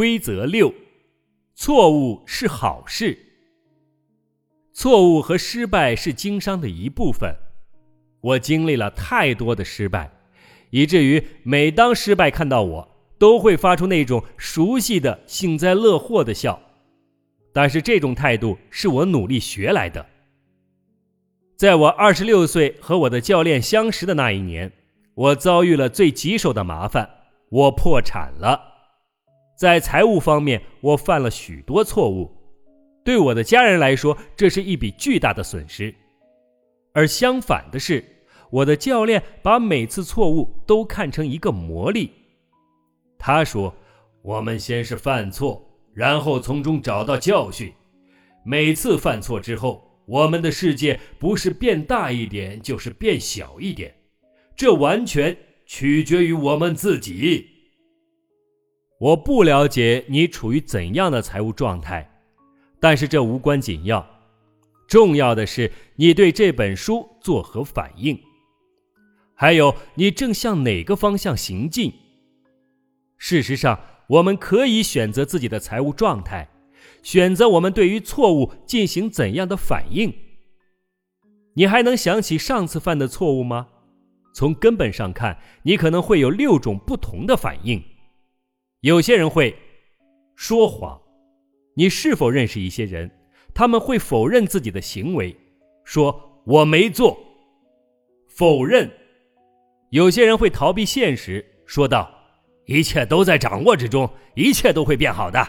规则六：错误是好事。错误和失败是经商的一部分。我经历了太多的失败，以至于每当失败看到我，都会发出那种熟悉的幸灾乐祸的笑。但是这种态度是我努力学来的。在我二十六岁和我的教练相识的那一年，我遭遇了最棘手的麻烦，我破产了。在财务方面，我犯了许多错误，对我的家人来说，这是一笔巨大的损失。而相反的是，我的教练把每次错误都看成一个磨砺。他说：“我们先是犯错。”然后从中找到教训。每次犯错之后，我们的世界不是变大一点，就是变小一点，这完全取决于我们自己。我不了解你处于怎样的财务状态，但是这无关紧要。重要的是你对这本书作何反应，还有你正向哪个方向行进。事实上。我们可以选择自己的财务状态，选择我们对于错误进行怎样的反应。你还能想起上次犯的错误吗？从根本上看，你可能会有六种不同的反应。有些人会说谎。你是否认识一些人？他们会否认自己的行为，说我没做，否认。有些人会逃避现实，说道。一切都在掌握之中，一切都会变好的。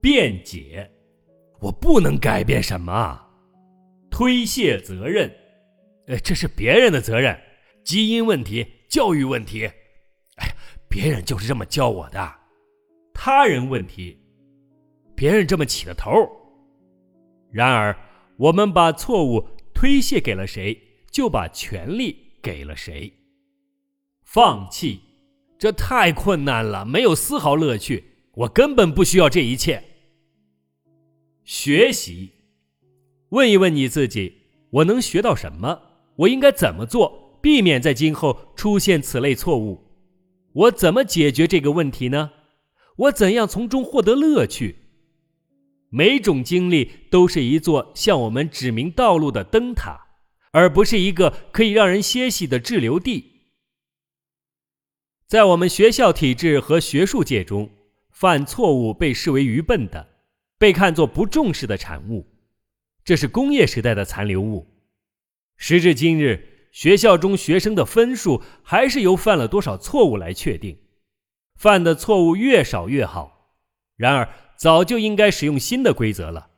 辩解，我不能改变什么。推卸责任，呃，这是别人的责任，基因问题、教育问题。别人就是这么教我的。他人问题，别人这么起的头。然而，我们把错误推卸给了谁，就把权利给了谁。放弃。这太困难了，没有丝毫乐趣。我根本不需要这一切。学习，问一问你自己：我能学到什么？我应该怎么做，避免在今后出现此类错误？我怎么解决这个问题呢？我怎样从中获得乐趣？每种经历都是一座向我们指明道路的灯塔，而不是一个可以让人歇息的滞留地。在我们学校体制和学术界中，犯错误被视为愚笨的，被看作不重视的产物，这是工业时代的残留物。时至今日，学校中学生的分数还是由犯了多少错误来确定，犯的错误越少越好。然而，早就应该使用新的规则了。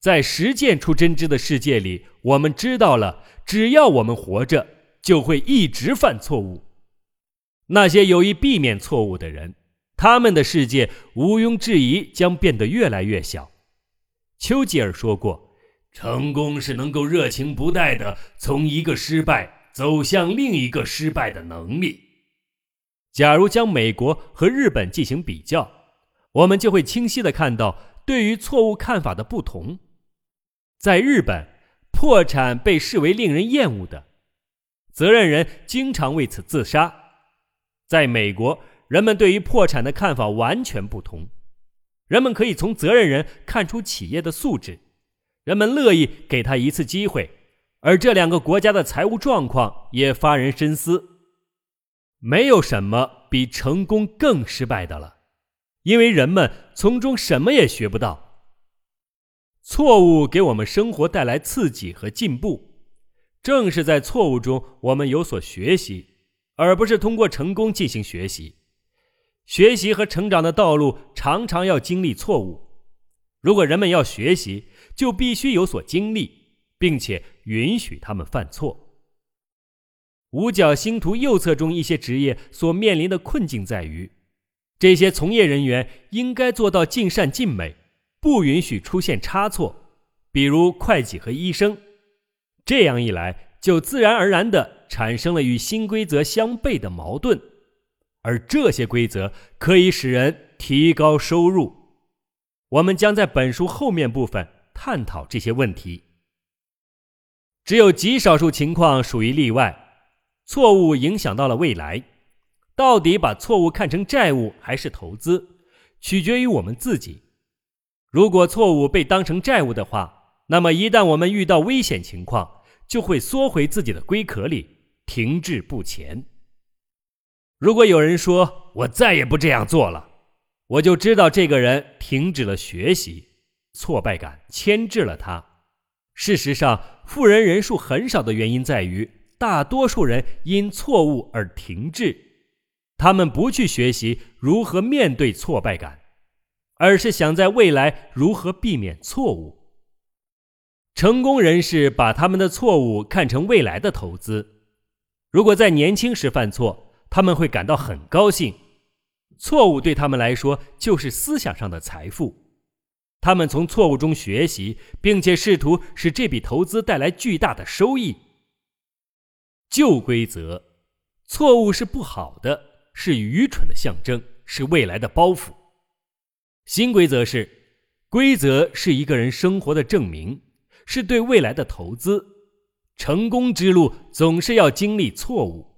在实践出真知的世界里，我们知道了，只要我们活着，就会一直犯错误。那些有意避免错误的人，他们的世界毋庸置疑将变得越来越小。丘吉尔说过：“成功是能够热情不怠的从一个失败走向另一个失败的能力。”假如将美国和日本进行比较，我们就会清晰的看到对于错误看法的不同。在日本，破产被视为令人厌恶的，责任人经常为此自杀。在美国，人们对于破产的看法完全不同。人们可以从责任人看出企业的素质，人们乐意给他一次机会。而这两个国家的财务状况也发人深思。没有什么比成功更失败的了，因为人们从中什么也学不到。错误给我们生活带来刺激和进步，正是在错误中我们有所学习。而不是通过成功进行学习，学习和成长的道路常常要经历错误。如果人们要学习，就必须有所经历，并且允许他们犯错。五角星图右侧中一些职业所面临的困境在于，这些从业人员应该做到尽善尽美，不允许出现差错，比如会计和医生。这样一来，就自然而然的。产生了与新规则相悖的矛盾，而这些规则可以使人提高收入。我们将在本书后面部分探讨这些问题。只有极少数情况属于例外，错误影响到了未来。到底把错误看成债务还是投资，取决于我们自己。如果错误被当成债务的话，那么一旦我们遇到危险情况，就会缩回自己的龟壳里，停滞不前。如果有人说我再也不这样做了，我就知道这个人停止了学习，挫败感牵制了他。事实上，富人人数很少的原因在于，大多数人因错误而停滞，他们不去学习如何面对挫败感。而是想在未来如何避免错误。成功人士把他们的错误看成未来的投资。如果在年轻时犯错，他们会感到很高兴。错误对他们来说就是思想上的财富。他们从错误中学习，并且试图使这笔投资带来巨大的收益。旧规则，错误是不好的，是愚蠢的象征，是未来的包袱。新规则是，规则是一个人生活的证明，是对未来的投资。成功之路总是要经历错误。